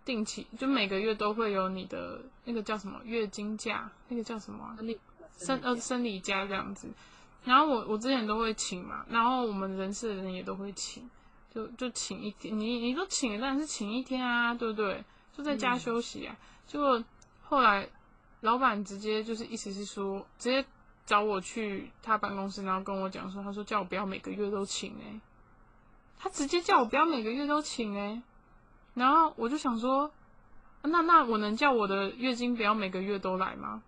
定期，就每个月都会有你的那个叫什么月经假，那个叫什么啊、生理生呃生理假这样子。然后我我之前都会请嘛，然后我们人事的人也都会请，就就请一天，你你都请了，当然是请一天啊，对不对？就在家嗯休息啊。结果后来老板直接就是意思是说，直接找我去他办公室，然后跟我讲说，他说叫我不要每个月都请哎、他直接叫我不要每个月都请哎、然后我就想说，那那我能叫我的月经不要每个月都来吗？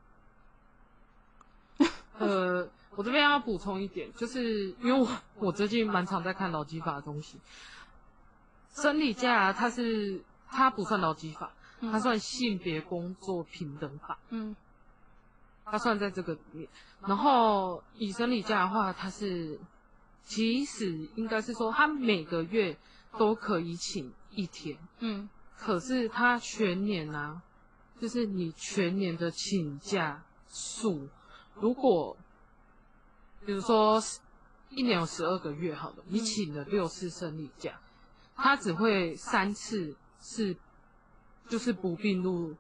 呃，我这边要补充一点，就是因为我我最近蛮常在看劳基法的东西，生理假它是它不算劳基法，它算性别工作平等法，嗯。它算在这个里面。然后以生理假的话，它是即使应该是说，它每个月都可以请一天，嗯。可是它全年啊，就是你全年的请假数，如果比如说一年有十二个月好了，你请了六次生理假，它只会三次是就是不并入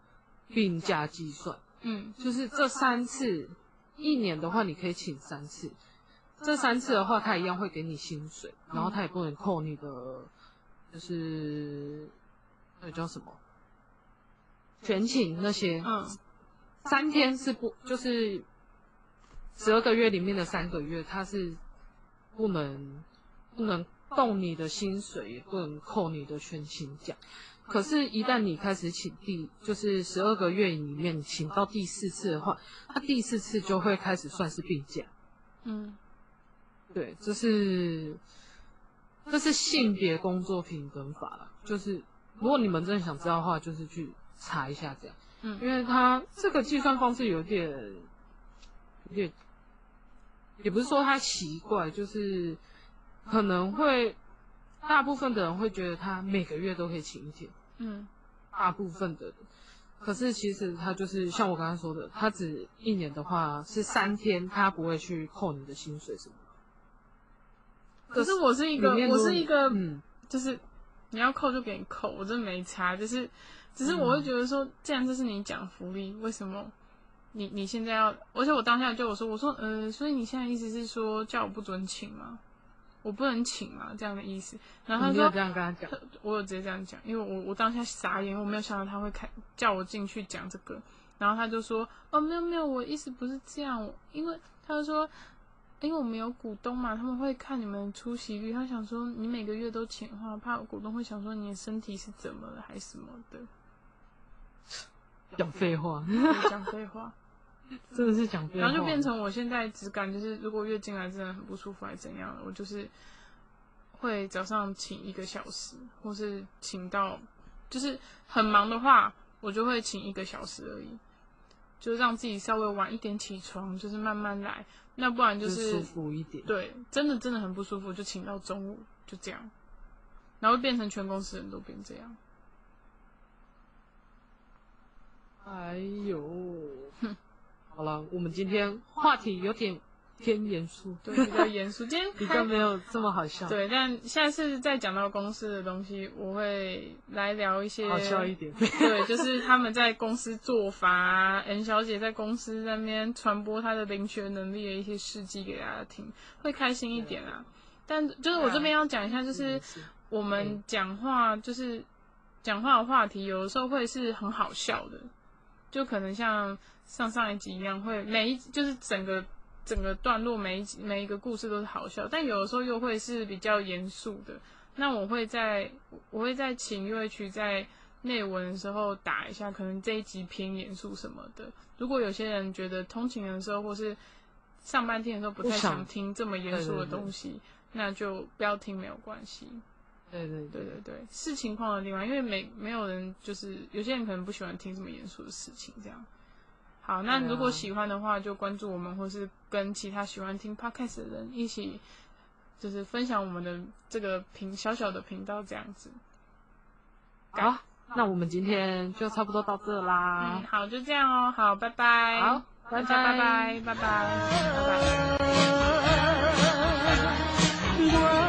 病假计算，嗯就是这三次一年的话，你可以请三次，这三次的话，他一样会给你薪水，然后他也不能扣你的，就是那个叫什么全勤那些，嗯三天是不就是十二个月里面的三个月，他是不能不能动你的薪水，也不能扣你的全勤奖。可是，一旦你开始请第，就是十二个月里面请到第四次的话，他第四次就会开始算是病假。嗯对，这是这是性别工作平等法了。就是如果你们真的想知道的话，就是去查一下这样，嗯因嗯为它这个计算方式有点有点，也不是说它奇怪，就是可能会大部分的人会觉得他每个月都可以请一天。嗯大部分的人，可是其实他就是像我刚刚说的，他只一年的话是三天，他不会去扣你的薪水什么。可是我是一个，我是一个，嗯，就是你要扣就给你扣，我真的没差。就是，只是我会觉得说，既然这是你讲福利，为什么你你现在要？而且我当下就我说，我说，呃，所以你现在意思是说叫我不准请吗？我不能请啊？这样的意思。然后他说这，样跟他讲，我有直接这样讲，因为我我当下傻眼，我没有想到他会开叫我进去讲这个，然后他就说哦没有没有，我意思不是这样，因为他就说因为我们有股东嘛，他们会看你们出席率，他想说你每个月都请的话，怕股东会想说你的身体是怎么了还是什么的，讲废话，就讲废话，真的是讲废话。然后就变成我现在只感就是如果月经来真的很不舒服还是怎样，我就是会早上请一个小时，或是请到就是很忙的话，我就会请一个小时而已，就让自己稍微晚一点起床，就是慢慢来。那不然就就是舒服一点。对，真的真的很不舒服，就请到中午，就这样，然后变成全公司人都变这样。哎呦，好了，我们今天话题有点偏严肃，对，比较严肃。今天 比较没有这么好笑，，对，但下次再讲到公司的东西，我会来聊一些好笑一点。对，就是他们在公司做法啊，N 小姐在公司那边传播她的灵学能力的一些事迹给大家听，会开心一点啊。但就是我这边要讲一下，就是我们讲话就是讲话的话题，有的时候会是很好笑的，就可能像上上一集一样，会每一就是整个整个段落每一集每一个故事都是好笑，但有的时候又会是比较严肃的。那我会在我会在请乐曲在内文的时候打一下，可能这一集偏严肃什么的。如果有些人觉得通勤的时候或是上半天的时候不太想听这么严肃的东西，那就不要听没有关系。对对对对对，视情况的地方，因为没没有人就是有些人可能不喜欢听这么严肃的事情，这样。好，那如果喜欢的话，就关注我们，或是跟其他喜欢听 podcast 的人一起，就是分享我们的这个频小小的频道这样子。好，那我们今天就差不多到这啦嗯，。好，就这样哦，好，拜拜。好，拜大家拜拜，拜拜，拜拜。